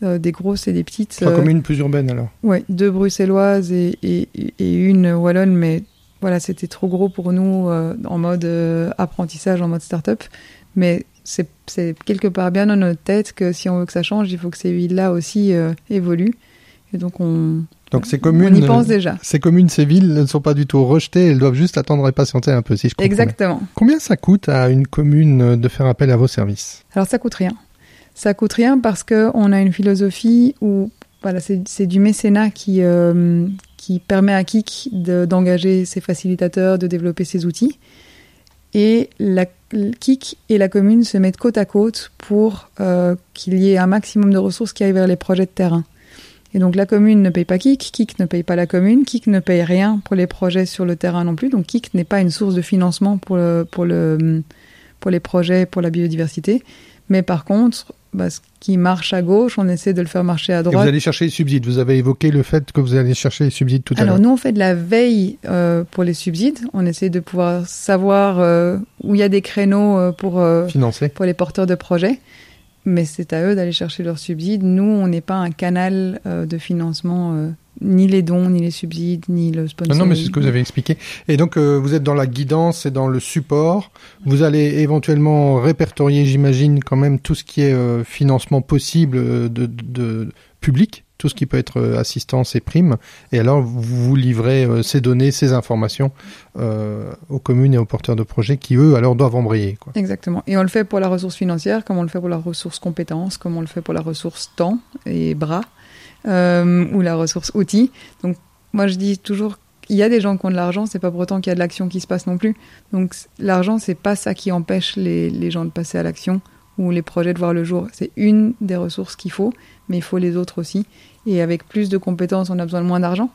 des grosses et des petites. Trois communes plus urbaines alors Oui, deux bruxelloises et, et, et, une wallonne, mais voilà, c'était trop gros pour nous en mode apprentissage, en mode start-up. Mais c'est quelque part bien dans notre tête que si on veut que ça change, il faut que ces villes-là aussi évoluent. Et donc on, donc ces communes, on y pense déjà. Ces communes, ces villes ne sont pas du tout rejetées, elles doivent juste attendre et patienter un peu, si je comprends Exactement. Combien ça coûte à une commune de faire appel à vos services? Alors ça coûte rien. Ça coûte rien parce que on a une philosophie où voilà, c'est du mécénat qui euh, qui permet à Kik d'engager ses facilitateurs, de développer ses outils. Et la Kik et la commune se mettent côte à côte pour euh, qu'il y ait un maximum de ressources qui aillent vers les projets de terrain. Et donc la commune ne paye pas Kik, Kik ne paye pas la commune, Kik ne paye rien pour les projets sur le terrain non plus. Donc Kik n'est pas une source de financement pour, le, pour, le, pour les projets pour la biodiversité. Mais par contre, bah, ce qui marche à gauche, on essaie de le faire marcher à droite. Et vous allez chercher les subsides. Vous avez évoqué le fait que vous allez chercher les subsides tout à l'heure. Alors nous, on fait de la veille euh, pour les subsides. On essaie de pouvoir savoir euh, où il y a des créneaux euh, pour, Financer. pour les porteurs de projets mais c'est à eux d'aller chercher leurs subsides. Nous, on n'est pas un canal euh, de financement, euh, ni les dons, ni les subsides, ni le sponsoring. Non, mais c'est ce que vous avez expliqué. Et donc, euh, vous êtes dans la guidance et dans le support. Vous allez éventuellement répertorier, j'imagine, quand même tout ce qui est financement possible de public tout ce qui peut être euh, assistance et prime. Et alors, vous livrez euh, ces données, ces informations euh, aux communes et aux porteurs de projets qui, eux, alors doivent embrayer. Quoi. Exactement. Et on le fait pour la ressource financière, comme on le fait pour la ressource compétence, comme on le fait pour la ressource temps et bras, ou la ressource outils. Donc, moi, je dis toujours il y a des gens qui ont de l'argent, c'est pas pour autant qu'il y a de l'action qui se passe non plus. Donc l'argent, c'est pas ça qui empêche les, les gens de passer à l'action ou les projets de voir le jour. C'est une des ressources qu'il faut, mais il faut les autres aussi. Et avec plus de compétences, on a besoin de moins d'argent.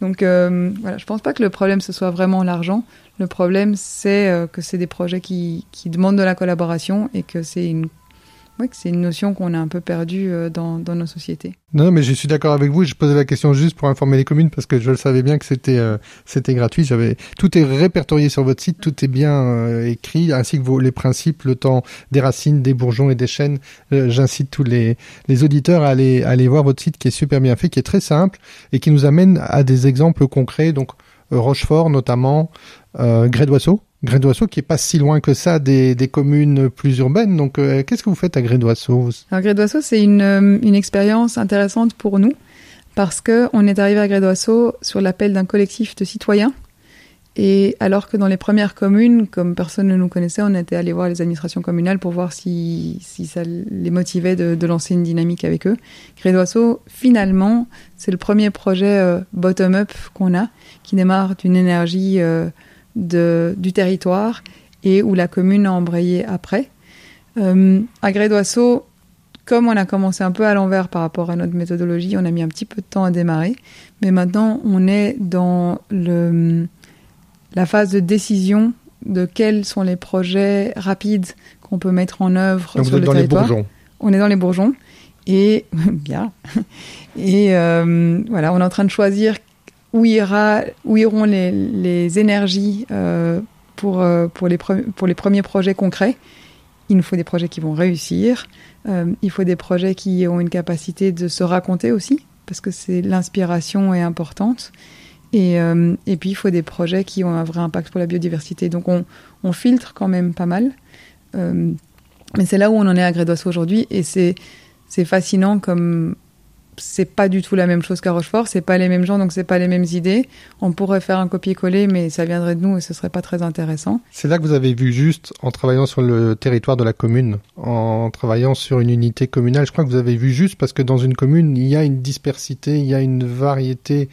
Donc euh, voilà, je pense pas que le problème ce soit vraiment l'argent. Le problème c'est euh, que c'est des projets qui, qui demandent de la collaboration et que c'est une oui, c'est une notion qu'on a un peu perdue euh, dans, dans nos sociétés. Non, mais je suis d'accord avec vous. Je posais la question juste pour informer les communes parce que je le savais bien que c'était euh, c'était gratuit. J'avais tout est répertorié sur votre site, tout est bien euh, écrit, ainsi que vos, les principes, le temps des racines, des bourgeons et des chênes. J'incite tous les les auditeurs à aller à aller voir votre site qui est super bien fait, qui est très simple et qui nous amène à des exemples concrets. Donc Rochefort notamment, euh, Grès d'Oiseau Grès d'Oiseau qui est pas si loin que ça des, des communes plus urbaines. Donc, euh, qu'est-ce que vous faites à Grès d'Oiseau Alors, Grès d'Oiseau, c'est une, euh, une expérience intéressante pour nous parce que on est arrivé à Grès d'Oiseau sur l'appel d'un collectif de citoyens. Et alors que dans les premières communes, comme personne ne nous connaissait, on était allé voir les administrations communales pour voir si, si ça les motivait de, de lancer une dynamique avec eux. Grès d'Oiseau, finalement, c'est le premier projet euh, bottom-up qu'on a, qui démarre d'une énergie de, du territoire et où la commune a embrayé après. Euh, à Gré comme on a commencé un peu à l'envers par rapport à notre méthodologie, on a mis un petit peu de temps à démarrer. Mais maintenant, on est dans le, la phase de décision de quels sont les projets rapides qu'on peut mettre en œuvre Donc sur vous êtes le dans les territoire. bourgeons. On est dans les bourgeons. Et bien. Et euh, voilà, on est en train de choisir où, ira, où iront les, les énergies euh, pour, euh, pour, les premiers projets concrets. Il nous faut des projets qui vont réussir. Euh, il faut des projets qui ont une capacité de se raconter aussi, parce que c'est l'inspiration est importante. Et, et puis il faut des projets qui ont un vrai impact pour la biodiversité. Donc on, on filtre quand même pas mal. Mais c'est là où on en est à Grédoisseau aujourd'hui. Et c'est fascinant comme c'est pas du tout la même chose qu'à Rochefort, c'est pas les mêmes gens, donc c'est pas les mêmes idées. On pourrait faire un copier-coller, mais ça viendrait de nous et ce serait pas très intéressant. C'est là que vous avez vu juste en travaillant sur le territoire de la commune, en travaillant sur une unité communale. Je crois que vous avez vu juste parce que dans une commune, il y a une dispersité, il y a une variété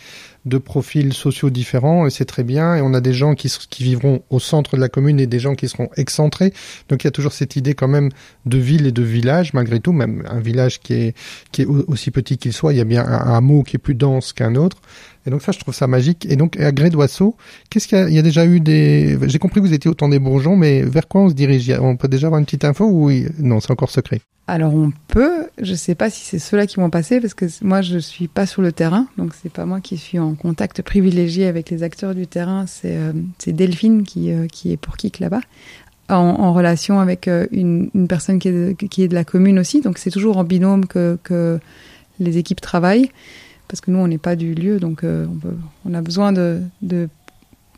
de profils sociaux différents et c'est très bien. Et on a des gens qui, qui vivront au centre de la commune et des gens qui seront excentrés. Donc il y a toujours cette idée quand même de ville et de village malgré tout, même un village qui est, qui est au- aussi petit qu'il soit, il y a bien un hameau qui est plus dense qu'un autre. Et donc ça, je trouve ça magique. Et donc à Grédoisseau, qu'est-ce qu'il y a? Il y a déjà eu des. J'ai compris que vous étiez autant des bourgeons, mais vers quoi on se dirige? On peut déjà avoir une petite info ou non C'est encore secret? Alors on peut, je sais pas si c'est ceux-là qui vont passer parce que moi je suis pas sur le terrain, donc c'est pas moi qui suis en contact privilégié avec les acteurs du terrain, c'est euh, Delphine qui euh, qui est pour Kik là-bas. En, en relation avec euh, une, une personne qui est, de, qui est de la commune aussi, donc c'est toujours en binôme que, que les équipes travaillent, parce que nous on n'est pas du lieu, donc euh, on, peut, on a besoin de, de,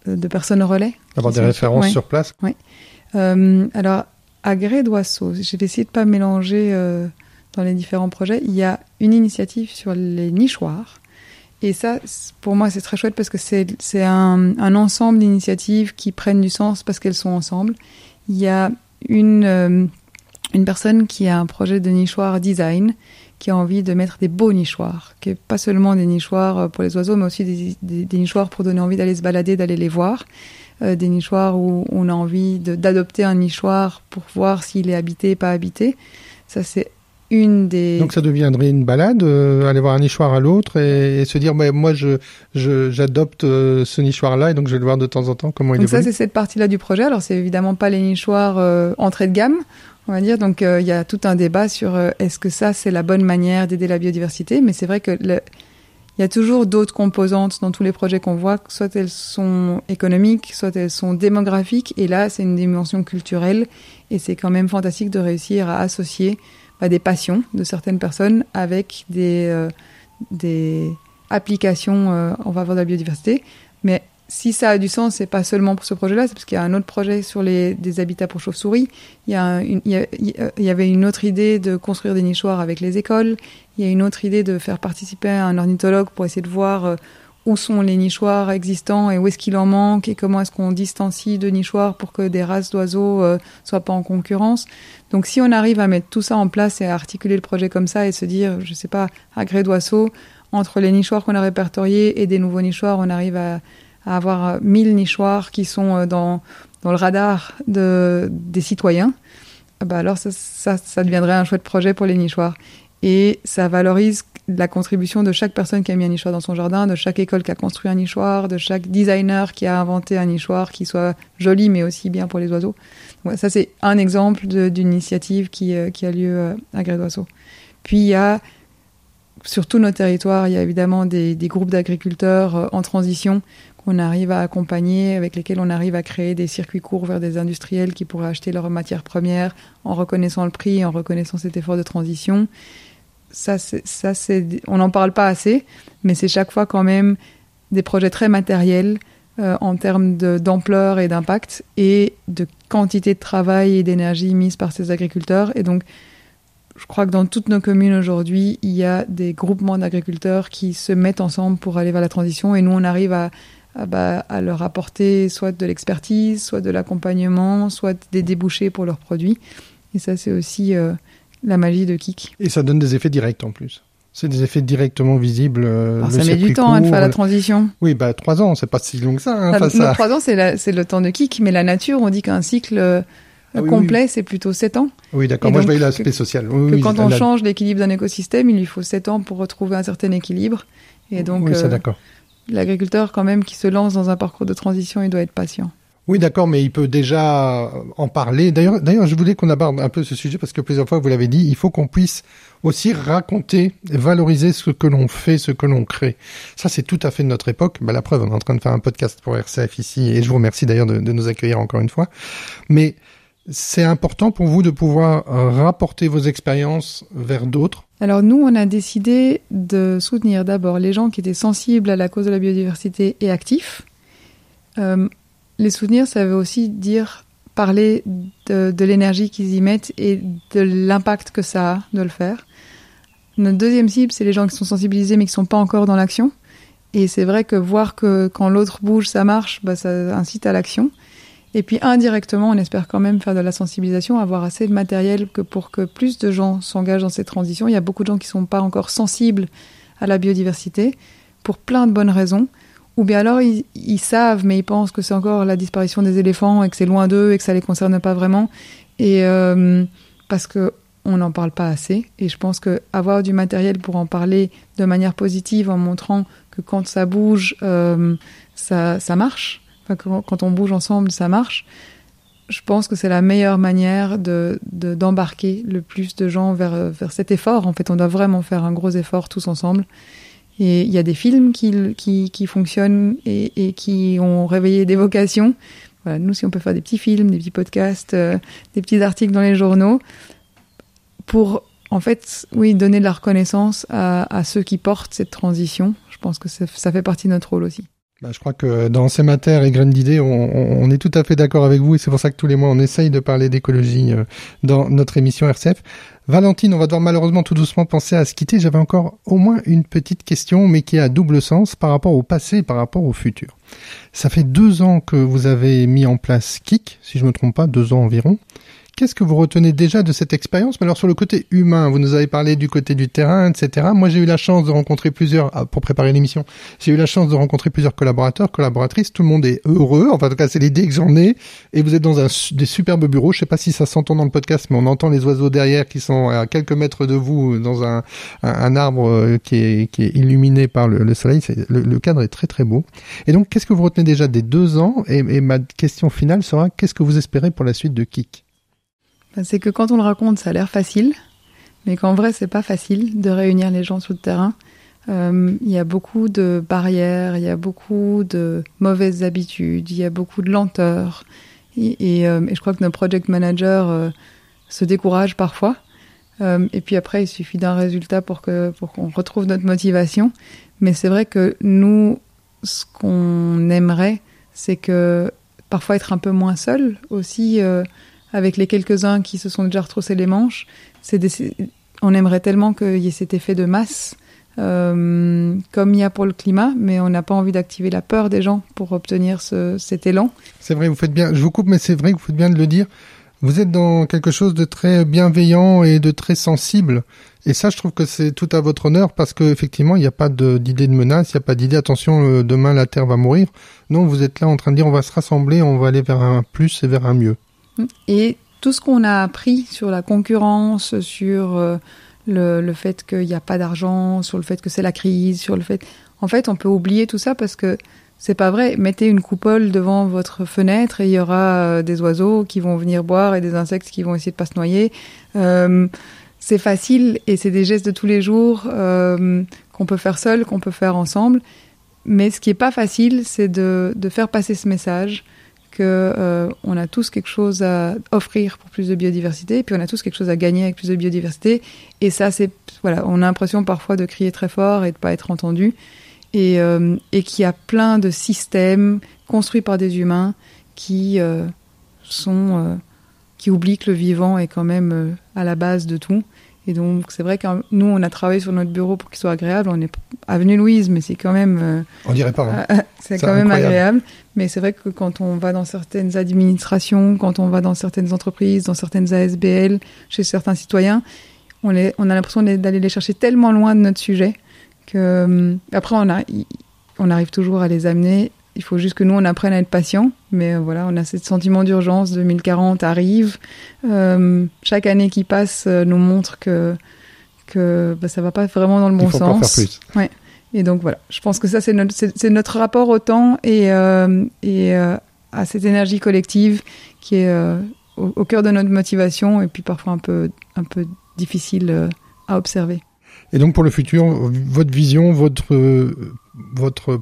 de personnes relais. Avoir Qui des références ouais. sur place. Euh, alors, à gré d'oiseau, je vais essayer de pas mélanger euh, dans les différents projets. Il y a une initiative sur les nichoirs. Et ça, pour moi, c'est très chouette parce que c'est un, un ensemble d'initiatives qui prennent du sens parce qu'elles sont ensemble. Il y a une, une personne qui a un projet de nichoir design qui a envie de mettre des beaux nichoirs, qui est pas seulement des nichoirs euh, pour les oiseaux, mais aussi des, des, des nichoirs pour donner envie d'aller se balader, d'aller les voir. Euh, des nichoirs où on a envie d'adopter un nichoir pour voir s'il est habité, pas habité. Ça, c'est une des... Donc ça deviendrait une balade, euh, aller voir un nichoir à l'autre et, et se dire, bah, moi je j'adopte euh, ce nichoir-là et donc je vais le voir de temps en temps comment il Donc ça, c'est cette partie-là du projet. Alors, c'est évidemment pas les nichoirs euh, entrée de gamme, on va dire. Donc, euh, il y a tout un débat sur euh, est-ce que ça, c'est la bonne manière d'aider la biodiversité? Mais c'est vrai que il y a toujours d'autres composantes dans tous les projets qu'on voit, soit elles sont économiques, soit elles sont démographiques. Et là, c'est une dimension culturelle. Et c'est quand même fantastique de réussir à associer bah, des passions de certaines personnes avec des, euh, des applications en faveur de la biodiversité. Mais si ça a du sens, c'est pas seulement pour ce projet-là, c'est parce qu'il y a un autre projet sur les, des habitats pour chauves-souris. Il y, a un- une- il, y a- il y avait une autre idée de construire des nichoirs avec les écoles. Il y a une autre idée de faire participer un ornithologue pour essayer de voir euh, où sont les nichoirs existants et où est-ce qu'il en manque et comment est-ce qu'on distancie de nichoirs pour que des races d'oiseaux euh, soient pas en concurrence. Donc si on arrive à mettre tout ça en place et à articuler le projet comme ça et se dire, je sais pas, à gré d'oiseau, entre les nichoirs qu'on a répertoriés et des nouveaux nichoirs, on arrive à, à avoir euh, 1000 nichoirs qui sont euh, dans, dans le radar de, des citoyens. Ah Bah alors ça, ça, deviendrait un chouette projet pour les nichoirs. Et ça valorise la contribution de chaque personne qui a mis un nichoir dans son jardin, de chaque école qui a construit un nichoir, de chaque designer qui a inventé un nichoir qui soit joli mais aussi bien pour les oiseaux. Ça c'est un exemple d'une initiative qui, euh, qui a lieu euh, à Gré d'Oiseau. Puis il y a sur tous nos territoires, il y a évidemment des, groupes d'agriculteurs euh, en transition qu'on arrive à accompagner, avec lesquels on arrive à créer des circuits courts vers des industriels qui pourraient acheter leurs matières premières en reconnaissant le prix, en reconnaissant cet effort de transition. Ça, ça, on n'en parle pas assez, mais c'est chaque fois quand même des projets très matériels euh, en termes d'ampleur et d'impact et de quantité de travail et d'énergie mise par ces agriculteurs. Et donc, je crois que dans toutes nos communes aujourd'hui, il y a des groupements d'agriculteurs qui se mettent ensemble pour aller vers la transition et nous, on arrive à, à, bah, à leur apporter soit de l'expertise, soit de l'accompagnement, soit des débouchés pour leurs produits. Et ça, c'est aussi euh, la magie de Kik. Et ça donne des effets directs en plus. C'est des effets directement visibles. euh, Alors, ça met du temps hein, de court, faire la le- transition. Oui, bah trois ans, c'est pas si long que ça. Hein, trois ans, c'est le temps de Kik, mais la nature, on dit qu'un cycle, euh, Ah oui, complet, c'est plutôt 7 ans. Oui, d'accord. Moi, je voyais l'aspect social. que Oui, quand on la- change l'équilibre d'un écosystème, il lui faut 7 ans pour retrouver un certain équilibre. Et donc, euh, l'agriculteur, quand même, qui se lance dans un parcours de transition, il doit être patient. Oui, d'accord, mais il peut déjà en parler. D'ailleurs, d'ailleurs, je voulais qu'on aborde un peu ce sujet parce que plusieurs fois vous l'avez dit, il faut qu'on puisse aussi raconter, valoriser ce que l'on fait, ce que l'on crée. Ça, c'est tout à fait de notre époque. Bah, la preuve, on est en train de faire un podcast pour RCF ici, et je vous remercie d'ailleurs de, de nous accueillir encore une fois. Mais c'est important pour vous de pouvoir euh, rapporter vos expériences vers d'autres? Alors nous, on a décidé de soutenir d'abord les gens qui étaient sensibles à la cause de la biodiversité et actifs. Euh, les soutenir, ça veut aussi dire parler de, l'énergie qu'ils y mettent et de l'impact que ça a de le faire. Notre deuxième cible, c'est les gens qui sont sensibilisés mais qui sont pas encore dans l'action. Et c'est vrai que voir que quand l'autre bouge, ça marche, bah, ça incite à l'action. Et puis indirectement, on espère quand même faire de la sensibilisation, avoir assez de matériel que pour que plus de gens s'engagent dans cette transition. Il y a beaucoup de gens qui sont pas encore sensibles à la biodiversité pour plein de bonnes raisons. Ou bien alors ils, savent, mais ils pensent que c'est encore la disparition des éléphants et que c'est loin d'eux et que ça les concerne pas vraiment. Et euh, parce que on n'en parle pas assez. Et je pense que avoir du matériel pour en parler de manière positive, en montrant que quand ça bouge, euh, ça marche. Quand, on bouge ensemble, ça marche. Je pense que c'est la meilleure manière de de- d'embarquer le plus de gens vers, vers cet effort. En fait, on doit vraiment faire un gros effort tous ensemble. Et il y a des films qui, qui, fonctionnent et, et qui ont réveillé des vocations. Nous, si on peut faire des petits films, des petits podcasts, euh, des petits articles dans les journaux, pour, en fait, oui, donner de la reconnaissance à, ceux qui portent cette transition. Je pense que ça fait partie de notre rôle aussi. Bah, je crois que dans Sémater et Graines d'idées, on, est tout à fait d'accord avec vous et c'est pour ça que tous les mois on essaye de parler d'écologie euh, dans notre émission RCF. Valentine, on va devoir malheureusement tout doucement penser à se quitter. J'avais encore au moins une petite question, mais qui a double sens par rapport au passé et par rapport au futur. Ça fait deux ans que vous avez mis en place Kik, si je me trompe pas, deux ans environ. Qu'est-ce que vous retenez déjà de cette expérience? Mais alors sur le côté humain, vous nous avez parlé du côté du terrain, etc. Moi, j'ai eu la chance de rencontrer plusieurs, ah, pour préparer l'émission, j'ai eu la chance de rencontrer plusieurs collaborateurs, collaboratrices. Tout le monde est heureux. Enfin, en tout cas, c'est l'idée que j'en ai. Et vous êtes dans un, des superbes bureaux. Je sais pas si ça s'entend dans le podcast, mais on entend les oiseaux derrière qui sont à quelques mètres de vous dans un, un, arbre euh, qui est, qui est illuminé par le, le soleil. Le, cadre est très très beau. Et donc, qu'est-ce que vous retenez déjà des deux ans? Et, et ma question finale sera qu'est-ce que vous espérez pour la suite de Kik? C'est que quand on le raconte, ça a l'air facile, mais qu'en vrai, c'est pas facile de réunir les gens sur le terrain. Euh, Il y a beaucoup de barrières, il y a beaucoup de mauvaises habitudes, il y a beaucoup de lenteur. Euh, et je crois que nos project managers euh, se découragent parfois. Et puis après, il suffit d'un résultat pour que pour qu'on retrouve notre motivation. Mais c'est vrai que nous, ce qu'on aimerait, c'est que parfois être un peu moins seul aussi. Avec les quelques-uns qui se sont déjà retroussés les manches, on aimerait tellement qu'il y ait cet effet de masse, euh, comme il y a pour le climat, mais on n'a pas envie d'activer la peur des gens pour obtenir ce, cet élan. C'est vrai, vous faites bien. Je vous coupe, mais c'est vrai que vous faites bien de le dire. Vous êtes dans quelque chose de très bienveillant et de très sensible. Et ça, je trouve que c'est tout à votre honneur parce que effectivement, il n'y a pas d'idée de, menace, il n'y a pas d'idée attention, euh, demain la Terre va mourir. Non, vous êtes là en train de dire on va se rassembler, on va aller vers un plus et vers un mieux. Et tout ce qu'on a appris sur la concurrence, sur euh, le, fait qu'il n'y a pas d'argent, sur le fait que c'est la crise, sur le fait... En fait, on peut oublier tout ça parce que c'est pas vrai. Mettez une coupole devant votre fenêtre et il y aura euh, des oiseaux qui vont venir boire et des insectes qui vont essayer de pas se noyer. Euh, c'est facile et c'est des gestes de tous les jours qu'on peut faire seul, qu'on peut faire ensemble. Mais ce qui est pas facile, c'est de faire passer ce message euh, on a tous quelque chose à offrir pour plus de biodiversité, et puis on a tous quelque chose à gagner avec plus de biodiversité. Et ça, c'est voilà, on a l'impression parfois de crier très fort et de pas être entendu, et, euh, et qu'il y a plein de systèmes construits par des humains qui euh, sont qui oublient que le vivant est quand même à la base de tout. Et donc c'est vrai que nous, on a travaillé sur notre bureau pour qu'il soit agréable. On est avenue Louise, mais c'est quand même euh, On dirait pas. hein. C'est quand même agréable, mais c'est vrai que quand on va dans certaines administrations, quand on va dans certaines entreprises, dans certaines ASBL, chez certains citoyens, on, les, on a l'impression d'aller les chercher tellement loin de notre sujet que euh, après on, a, on arrive toujours à les amener il faut juste que nous on apprenne à être patient. Mais euh, voilà, on a ce sentiment d'urgence. 2040 arrive. Euh, chaque année qui passe euh, nous montre que que bah, ça va pas vraiment dans le bon Il faut sens. faire plus. Ouais. Et donc voilà, je pense que ça c'est notre c'est c'est notre rapport au temps et et à cette énergie collective qui est au, au cœur de notre motivation et puis parfois un peu un peu difficile à observer. Et donc pour le futur, votre vision, votre votre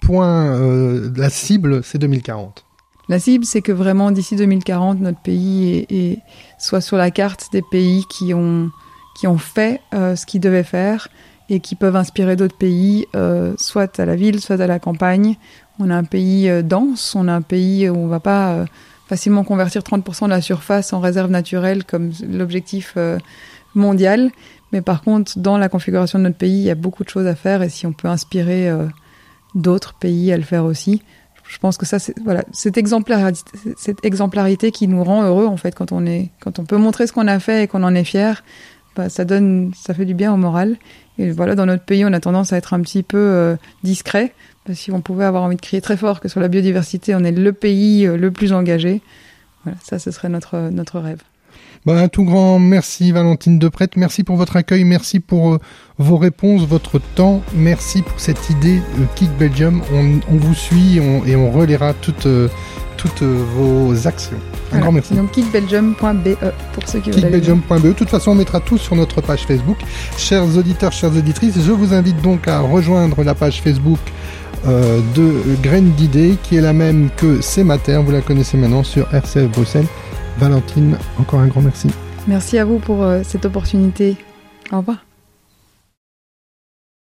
point, euh, la cible, c'est 2040. La cible, c'est que vraiment d'ici 2040, notre pays est, soit sur la carte des pays qui ont, fait euh, ce qu'ils devaient faire et qui peuvent inspirer d'autres pays, euh, soit à la ville, soit à la campagne. On a un pays dense, on a un pays où on va pas facilement convertir 30% de la surface en réserve naturelle comme l'objectif mondial. Mais par contre, dans la configuration de notre pays, il y a beaucoup de choses à faire et si on peut inspirer d'autres pays à le faire aussi, je pense que ça, c'est voilà, cette exemplarité, cette exemplarité qui nous rend heureux en fait quand on est, quand on peut montrer ce qu'on a fait et qu'on en est fier, bah, ça donne, ça fait du bien au moral. Et voilà, dans notre pays, on a tendance à être un petit peu euh, discret. Si on pouvait avoir envie de crier très fort que sur la biodiversité, on est le pays euh, le plus engagé. Voilà, ça, ce serait notre notre rêve. Bah, un tout grand merci Valentine Deprette, merci pour votre accueil, merci pour euh, vos réponses, votre temps, merci pour cette idée euh, Kick Belgium. On, on vous suit on- et on relaiera toutes, euh, toutes euh, vos actions. Un Voilà. grand merci. Donc kickbelgium.be pour ceux qui veulent. kickbelgium.be. De toute façon, on mettra tout sur notre page Facebook. Chers auditeurs, chères auditrices, je vous invite donc à rejoindre la page Facebook de Graines d'idées, qui est la même que C'est ma terre. Vous la connaissez maintenant sur RCF Bruxelles. Valentine, encore un grand merci. Merci à vous pour euh, cette opportunité. Au revoir.